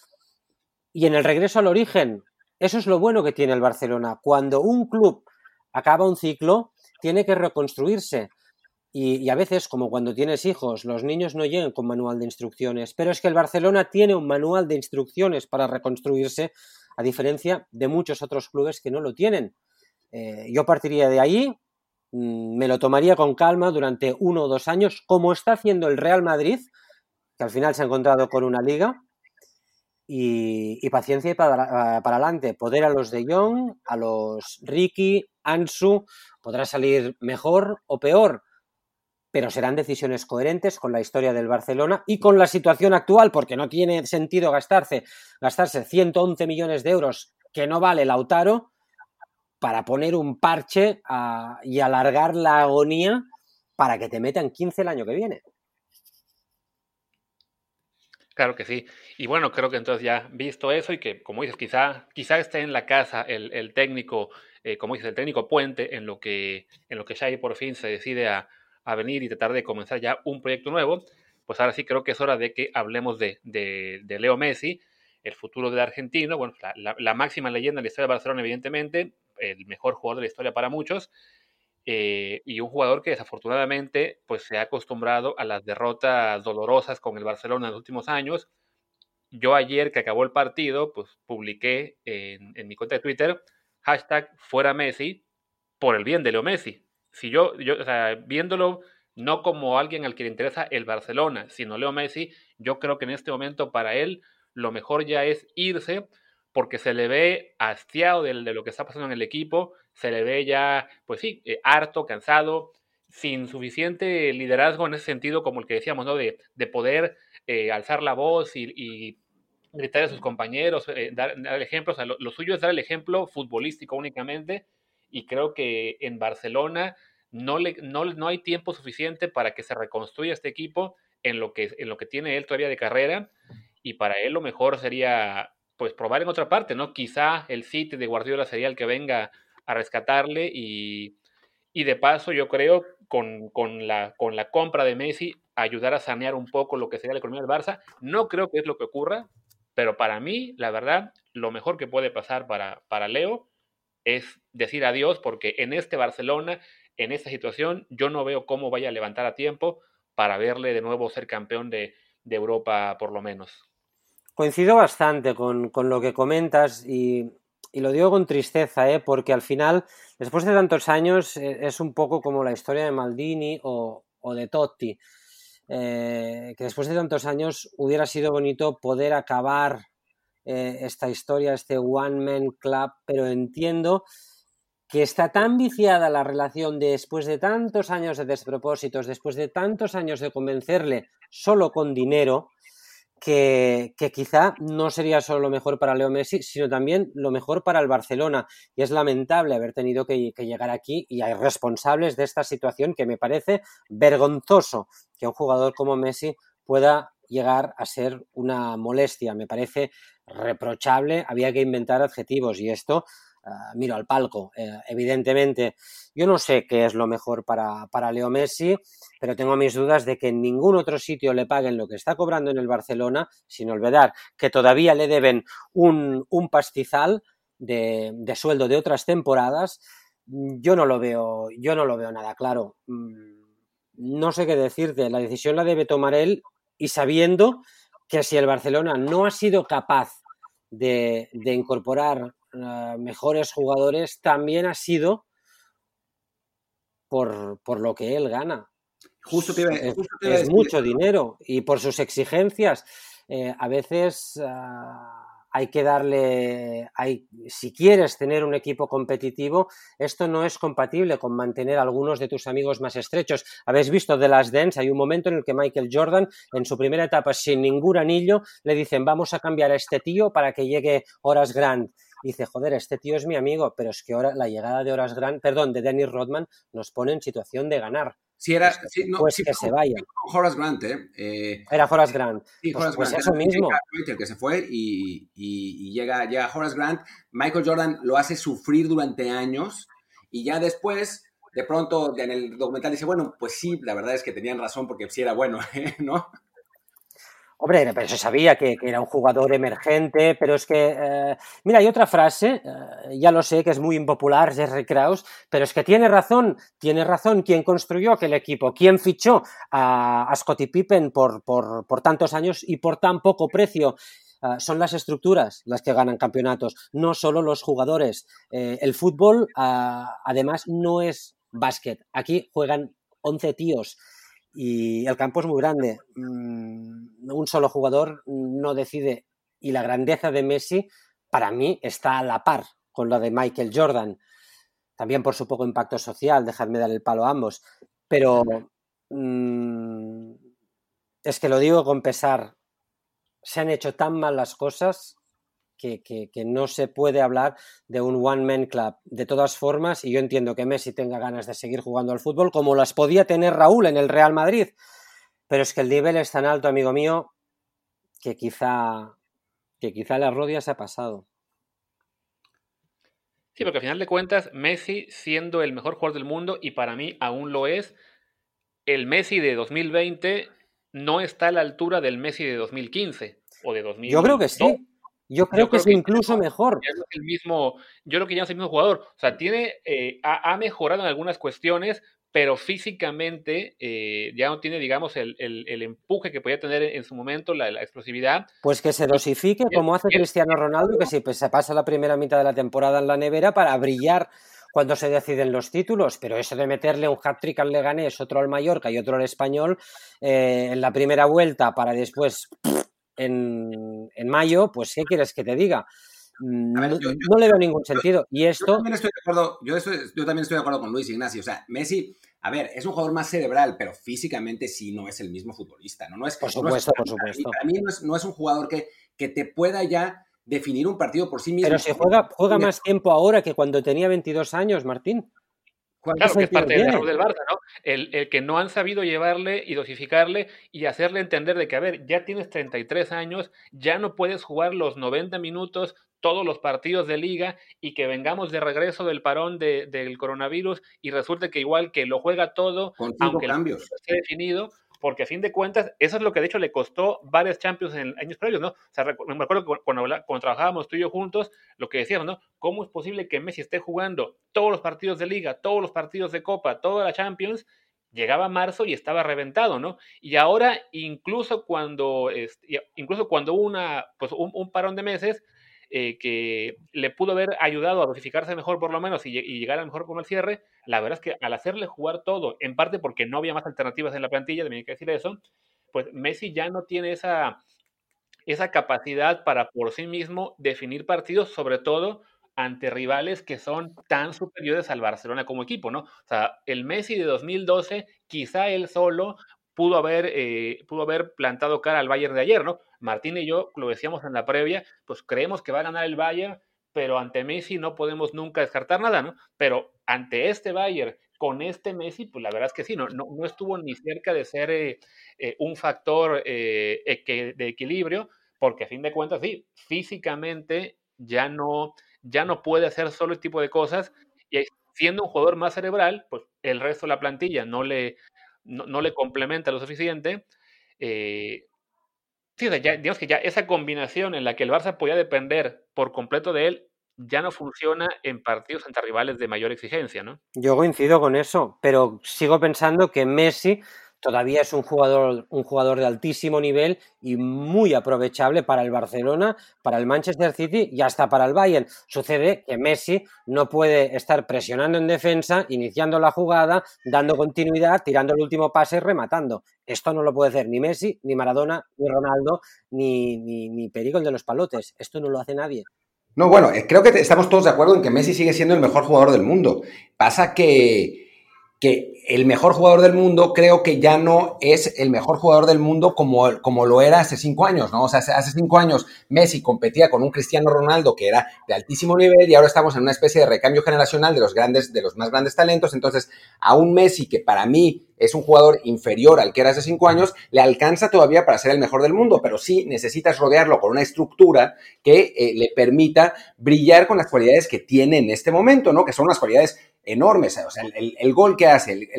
y en el regreso al origen, eso es lo bueno que tiene el Barcelona. Cuando un club acaba un ciclo, tiene que reconstruirse. Y, a veces, como cuando tienes hijos, los niños no llegan con manual de instrucciones, pero es que el Barcelona tiene un manual de instrucciones para reconstruirse, a diferencia de muchos otros clubes que no lo tienen. Eh, yo partiría de ahí, mmm, me lo tomaría con calma durante uno o dos años, como está haciendo el Real Madrid, que al final se ha encontrado con una liga, y, y, paciencia para, para, adelante. Poder a los de Jong, a los Ricky, Ansu, podrá salir mejor o peor, pero serán decisiones coherentes con la historia del Barcelona y con la situación actual, porque no tiene sentido gastarse, gastarse 111 millones de euros que no vale Lautaro para poner un parche a, y alargar la agonía para que te metan 15 el año que viene. Claro que sí. Y bueno, creo que entonces ya visto eso y que, como dices, quizá, quizá esté en la casa el, el técnico, eh, como dices, el técnico puente en lo que, en lo que Xavi por fin se decide a, venir y tratar de comenzar ya un proyecto nuevo, pues ahora sí creo que es hora de que hablemos de, de, Leo Messi, el futuro del argentino, bueno, la, la, la, máxima leyenda de la historia de Barcelona, evidentemente, el mejor jugador de la historia para muchos, eh, y un jugador que desafortunadamente pues se ha acostumbrado a las derrotas dolorosas con el Barcelona en los últimos años. Yo ayer que acabó el partido, pues publiqué en, en mi cuenta de Twitter, hashtag fuera Messi, por el bien de Leo Messi. Si yo, yo o sea, viéndolo no como alguien al que le interesa el Barcelona, sino Leo Messi, yo creo que en este momento para él lo mejor ya es irse porque se le ve hastiado de, de, lo que está pasando en el equipo, se le ve ya, pues sí, eh, harto, cansado, sin suficiente liderazgo en ese sentido, como el que decíamos, ¿no? De, de poder eh, alzar la voz y, y, gritar a sus compañeros, eh, dar, dar ejemplos. O sea, lo, lo, suyo es dar el ejemplo futbolístico únicamente, y creo que en Barcelona no, le, no, no hay tiempo suficiente para que se reconstruya este equipo en lo, que, en lo que tiene él todavía de carrera, y para él lo mejor sería pues probar en otra parte, ¿no? Quizá el City de Guardiola sería el que venga a rescatarle y, y de paso yo creo con, con, la, con la compra de Messi ayudar a sanear un poco lo que sería la economía del Barça. No creo que es lo que ocurra, pero para mí, la verdad, lo mejor que puede pasar para, para Leo es decir adiós porque en este Barcelona, en esta situación, yo no veo cómo vaya a levantar a tiempo para verle de nuevo ser campeón de, de Europa por lo menos. Coincido bastante con, con lo que comentas y, y, lo digo con tristeza, ¿eh? porque al final, después de tantos años, eh, es un poco como la historia de Maldini o, o de Totti, eh, que después de tantos años hubiera sido bonito poder acabar eh, esta historia, este One Man Club, pero entiendo que está tan viciada la relación después de tantos años de despropósitos, después de tantos años de convencerle solo con dinero, que, quizá no sería solo lo mejor para Leo Messi, sino también lo mejor para el Barcelona. Y es lamentable haber tenido que, que, llegar aquí y hay responsables de esta situación que me parece vergonzoso que un jugador como Messi pueda llegar a ser una molestia. Me parece reprochable, había que inventar adjetivos y esto ah, miro al palco, eh, evidentemente. Yo no sé qué es lo mejor para, para Leo Messi, pero tengo mis dudas de que en ningún otro sitio le paguen lo que está cobrando en el Barcelona, sin olvidar que todavía le deben un, un pastizal de, de, sueldo de otras temporadas. Yo no lo veo, yo no lo veo nada claro. Mm, no sé qué decirte, la decisión la debe tomar él y sabiendo que si el Barcelona no ha sido capaz de, de incorporar uh, mejores jugadores, también ha sido por, por lo que él gana. Justo te iba, es, justo te iba a es decir. mucho dinero y por sus exigencias. Eh, a veces uh, hay que darle, hay, si quieres tener un equipo competitivo, esto no es compatible con mantener a algunos de tus amigos más estrechos. Habéis visto de las Dance, hay un momento en el que Michael Jordan, en su primera etapa sin ningún anillo, le dicen vamos a cambiar a este tío para que llegue Horas Grant. Dice, joder, este tío es mi amigo, pero es que ahora la llegada de Horas Grant, perdón, de Dennis Rodman, nos pone en situación de ganar. Si era, no, pues sí, que fue- se vaya. Horace Grant, ¿eh? Eh, Era Horace Grant. Sí, Pues- Horace pues Grant. eso mismo. El que se fue y, y- y llega, llega Horace Grant. Michael Jordan lo hace sufrir durante años y ya después, de pronto, en el documental dice, bueno, pues sí, la verdad es que tenían razón porque sí era bueno, ¿eh? ¿no? Hombre, pero se sabía que, era un jugador emergente, pero es que, eh, mira, hay otra frase, eh, ya lo sé que es muy impopular, Jerry Krause, pero es que tiene razón, tiene razón quien construyó aquel equipo, quien fichó a, a Scottie Pippen por, tantos años y por tan poco precio. Uh, son las estructuras las que ganan campeonatos, no solo los jugadores. Eh, el fútbol, uh, además, no es básquet. Aquí juegan 11 tíos y el campo es muy grande. Mm, un solo jugador no decide. Y la grandeza de Messi, para mí, está a la par con la de Michael Jordan. También por su poco impacto social, dejadme dar el palo a ambos. Pero mmm, es que lo digo con pesar. Se han hecho tan mal las cosas que, que, que, no se puede hablar de un one-man club. De todas formas, y yo entiendo que Messi tenga ganas de seguir jugando al fútbol como las podía tener Raúl en el Real Madrid, pero es que el nivel es tan alto, amigo mío, que quizá, que quizá la rodia se ha pasado. Sí, porque al final de cuentas, Messi siendo el mejor jugador del mundo, y para mí aún lo es, el Messi de 2020 no está a la altura del Messi de 2015 o de 2000. Yo creo que sí. Yo creo, yo que es que incluso mejor. Es el mismo, yo creo que ya no es el mismo jugador. O sea, tiene, eh, ha, ha, mejorado en algunas cuestiones, pero físicamente eh, ya no tiene, digamos, el, el, el, empuje que podía tener en su momento, la, la explosividad. Pues que se dosifique, como hace Cristiano Ronaldo, que si pues, se pasa la primera mitad de la temporada en la nevera para brillar cuando se deciden los títulos, pero eso de meterle un hat-trick al Leganés, otro al Mallorca y otro al Español eh, en la primera vuelta para después en, en, mayo, pues ¿qué quieres que te diga? No, yo, yo, no, le veo ningún sentido. Y esto. Yo también estoy de acuerdo, yo, estoy, yo, también estoy de acuerdo con Luis Ignacio. O sea, Messi, a ver, es un jugador más cerebral, pero físicamente sí no es el mismo futbolista. No, no es, por supuesto, no es, por supuesto. Para mí no es, no es un jugador que, que te pueda ya definir un partido por sí mismo. Pero si juega, juega más tiempo ahora que cuando tenía 22 años, Martín. Claro, que es parte del error del Barça, ¿no? El, el, que no han sabido llevarle y dosificarle y hacerle entender de que, a ver, ya tienes 33 años, ya no puedes jugar los 90 minutos todos los partidos de liga y que vengamos de regreso del parón de, del coronavirus y resulte que igual que lo juega todo, Con aunque cambios. esté definido, porque a fin de cuentas, eso es lo que de hecho le costó varios Champions en años previos, ¿no? O sea, me acuerdo cuando, trabajábamos tú y yo juntos, lo que decíamos, ¿no? ¿Cómo es posible que Messi esté jugando todos los partidos de Liga, todos los partidos de Copa, toda la Champions? Llegaba marzo y estaba reventado, ¿no? Y ahora, incluso cuando, incluso cuando una, pues un parón de meses, eh, que le pudo haber ayudado a dosificarse mejor por lo menos y, llegar a mejor con el cierre, la verdad es que al hacerle jugar todo, en parte porque no había más alternativas en la plantilla, también hay que decir eso, pues Messi ya no tiene esa, esa capacidad para por sí mismo definir partidos, sobre todo ante rivales que son tan superiores al Barcelona como equipo, ¿no? O sea, el Messi de 2012, quizá él solo pudo haber, eh, pudo haber plantado cara al Bayern de ayer, ¿no? Martín y yo lo decíamos en la previa, pues creemos que va a ganar el Bayern, pero ante Messi no podemos nunca descartar nada, ¿no? Pero ante este Bayern, con este Messi, pues la verdad es que sí, no, no, no estuvo ni cerca de ser eh, eh, un factor de equilibrio, porque a fin de cuentas, sí, físicamente ya no, ya no puede hacer solo este tipo de cosas y siendo un jugador más cerebral, pues el resto de la plantilla no le, no, le complementa lo suficiente. Eh, sí, digamos que ya esa combinación en la que el Barça podía depender por completo de él ya no funciona en partidos ante rivales de mayor exigencia, ¿no? Yo coincido con eso, pero sigo pensando que Messi todavía es un jugador, un jugador de altísimo nivel y muy aprovechable para el Barcelona, para el Manchester City y hasta para el Bayern. Sucede que Messi no puede estar presionando en defensa, iniciando la jugada, dando continuidad, tirando el último pase y rematando. Esto no lo puede hacer ni Messi, ni Maradona, ni Ronaldo, ni, ni, ni Perico el de los palotes. Esto no lo hace nadie. No, bueno, eh, creo que estamos todos de acuerdo en que Messi sigue siendo el mejor jugador del mundo. Pasa que que el mejor jugador del mundo creo que ya no es el mejor jugador del mundo como, como lo era hace cinco años, ¿no? O sea, hace, cinco años Messi competía con un Cristiano Ronaldo que era de altísimo nivel y ahora estamos en una especie de recambio generacional de los grandes, de los más grandes talentos. Entonces, a un Messi que para mí es un jugador inferior al que era hace cinco años, le alcanza todavía para ser el mejor del mundo, pero sí necesitas rodearlo con una estructura que eh, le permita brillar con las cualidades que tiene en este momento, ¿no? Que son unas cualidades enormes. O sea, el, gol que hace,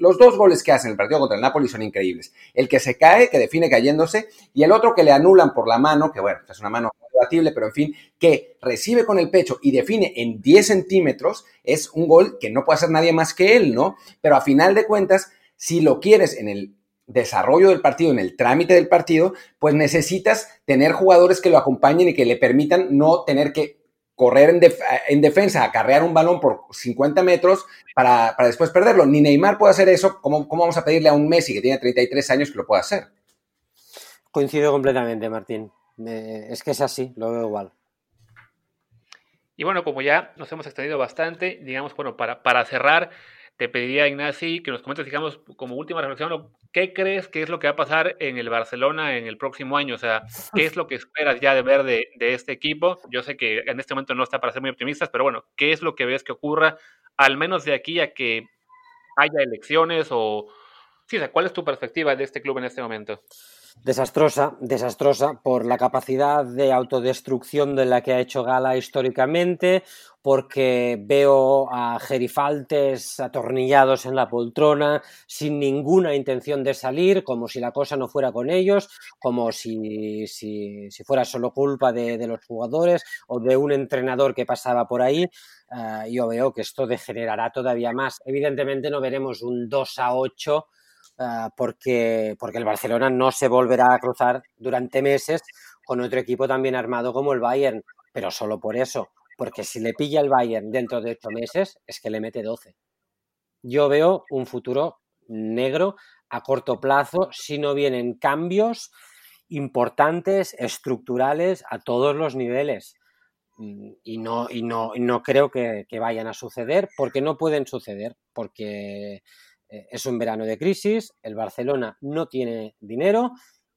los dos goles que hace en el partido contra el Napoli son increíbles. El que se cae, que define cayéndose, y el otro que le anulan por la mano, que bueno, es una mano debatible, pero en fin, que recibe con el pecho y define en 10 centímetros, es un gol que no puede hacer nadie más que él, ¿no? Pero a final de cuentas, si lo quieres en el desarrollo del partido, en el trámite del partido, pues necesitas tener jugadores que lo acompañen y que le permitan no tener que correr en, en, defensa, acarrear un balón por 50 metros para, después perderlo. Ni Neymar puede hacer eso. ¿Cómo, ¿Cómo, vamos a pedirle a un Messi que tiene 33 años que lo pueda hacer? Coincido completamente, Martín. es que es así, lo veo igual. Y bueno, como ya nos hemos extendido bastante, digamos, bueno, para, para cerrar, te pediría, Ignasi, que nos comentes, digamos, como última reflexión, ¿qué crees que es lo que va a pasar en el Barcelona en el próximo año? O sea, ¿qué es lo que esperas ya de ver de, este equipo? Yo sé que en este momento no está para ser muy optimistas, pero bueno, ¿qué es lo que ves que ocurra, al menos de aquí a que haya elecciones o... Sí, o sea, ¿cuál es tu perspectiva de este club en este momento? Desastrosa, desastrosa por la capacidad de autodestrucción de la que ha hecho Gala históricamente, porque veo a gerifaltes atornillados en la poltrona sin ninguna intención de salir, como si la cosa no fuera con ellos, como si, si, fuera solo culpa de, los jugadores o de un entrenador que pasaba por ahí. Eh, yo veo que esto degenerará todavía más. Evidentemente no veremos un 2 a 8 Ah, porque, porque el Barcelona no se volverá a cruzar durante meses con otro equipo también armado como el Bayern, pero solo por eso, porque si le pilla el Bayern dentro de ocho meses, es que le mete 12. Yo veo un futuro negro a corto plazo si no vienen cambios importantes, estructurales, a todos los niveles. Mm, y no, y no, no creo que, que vayan a suceder, porque no pueden suceder, porque eh, es un verano de crisis, el Barcelona no tiene dinero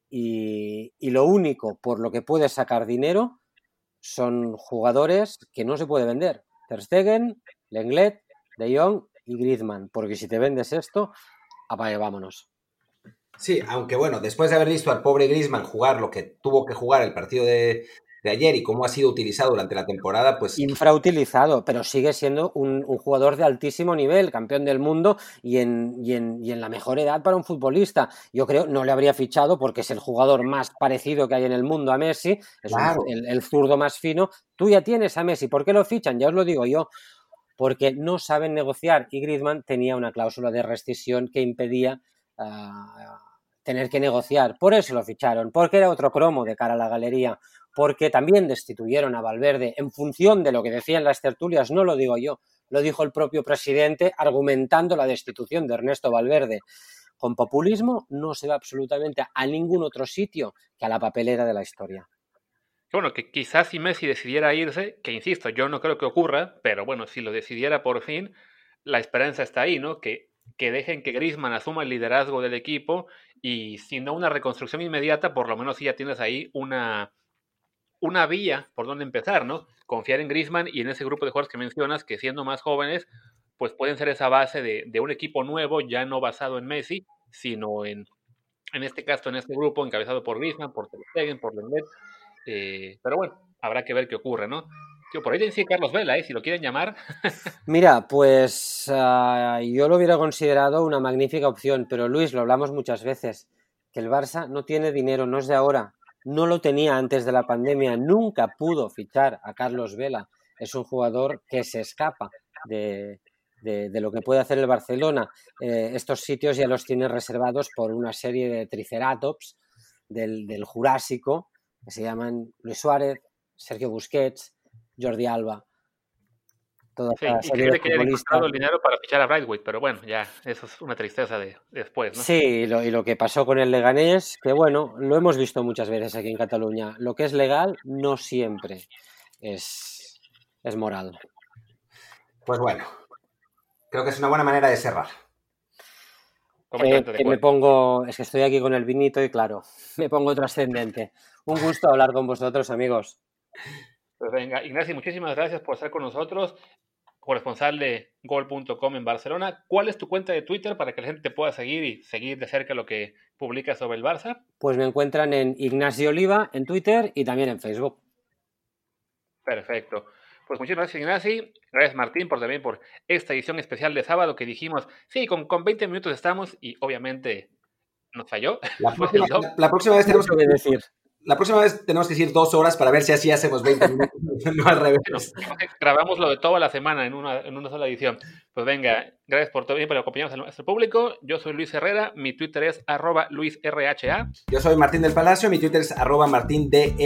y, lo único por lo que puede sacar dinero son jugadores que no se puede vender. Ter Stegen, Lenglet, De Jong y Griezmann, porque si te vendes esto, apague, vámonos. Sí, aunque bueno, después de haber visto al pobre Griezmann jugar lo que tuvo que jugar el partido de, de ayer y cómo ha sido utilizado durante la temporada, pues... Infrautilizado, pero sigue siendo un, jugador de altísimo nivel, campeón del mundo y en, y, en, y en, la mejor edad para un futbolista. Yo creo no le habría fichado porque es el jugador más parecido que hay en el mundo a Messi, es el, zurdo más fino. Tú ya tienes a Messi, ¿por qué lo fichan? Ya os lo digo yo porque no saben negociar y Griezmann tenía una cláusula de rescisión que impedía ah, tener que negociar. Por eso lo ficharon, porque era otro cromo de cara a la galería porque también destituyeron a Valverde en función de lo que decían las tertulias, no lo digo yo, lo dijo el propio presidente argumentando la destitución de Ernesto Valverde. Con populismo no se va absolutamente a ningún otro sitio que a la papelera de la historia. Bueno, que quizás si Messi decidiera irse, que insisto, yo no creo que ocurra, pero bueno, si lo decidiera por fin, la esperanza está ahí, ¿no? Que, que dejen que Griezmann asuma el liderazgo del equipo y si no una reconstrucción inmediata, por lo menos si ya tienes ahí una, una vía por donde empezar, ¿no? Confiar en Griezmann y en ese grupo de jugadores que mencionas, que siendo más jóvenes, pues pueden ser esa base de, un equipo nuevo, ya no basado en Messi, sino en, en este caso, en este grupo encabezado por Griezmann, por Ter por Lenglet. Eh, pero bueno, habrá que ver qué ocurre, ¿no? Por ahí dice Carlos Vela, ¿eh? si lo quieren llamar. Mira, pues uh, yo lo hubiera considerado una magnífica opción, pero Luis, lo hablamos muchas veces, que el Barça no tiene dinero, no es de ahora, no lo tenía antes de la pandemia, nunca pudo fichar a Carlos Vela. Es un jugador que se escapa de, de, de lo que puede hacer el Barcelona. Eh, estos sitios ya los tiene reservados por una serie de triceratops del, del Jurásico, que se llaman Luis Suárez, Sergio Busquets, Jordi Alba. Toda sí, y cree que haya encontrado el dinero para fichar a Brightwood, pero bueno, ya, eso es una tristeza de, de después, ¿no? Sí, y lo, y lo, que pasó con el Leganés, que bueno, lo hemos visto muchas veces aquí en Cataluña. Lo que es legal no siempre es, es moral. Pues bueno, creo que es una buena manera de cerrar. Eh, que me pongo, es que estoy aquí con el vinito y claro, me pongo trascendente. Un gusto hablar con vosotros, amigos. Pues venga, Ignacio, muchísimas gracias por estar con nosotros, corresponsal de gol.com en Barcelona. ¿Cuál es tu cuenta de Twitter para que la gente te pueda seguir y seguir de cerca lo que publicas sobre el Barça? Pues me encuentran en Ignacio Oliva en Twitter y también en Facebook. Perfecto. Pues muchísimas gracias, Ignacio. Gracias, Martín, por también por esta edición especial de sábado que dijimos, sí, con, con 20 minutos estamos y obviamente nos falló. La próxima, la, la próxima vez tenemos que decir la próxima vez tenemos que decir dos horas para ver si así hacemos 20 minutos, no al revés. Grabamos lo de toda la semana en una, en una sola edición. Pues venga, gracias por todo bien, por acompañarnos a nuestro público. Yo soy Luis Herrera, mi Twitter es arroba luisrha. Yo soy Martín del Palacio, mi Twitter es arroba martindelp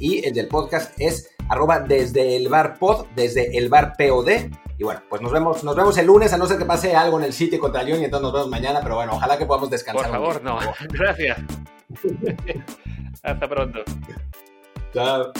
y el del podcast es arroba desde el bar pod, desde el bar pod. Y bueno, pues nos vemos, nos vemos el lunes, a no ser que pase algo en el sitio contra Lyon y entonces nos vemos mañana, pero bueno, ojalá que podamos descansar. Por favor, no. Gracias. Hasta pronto. Chao.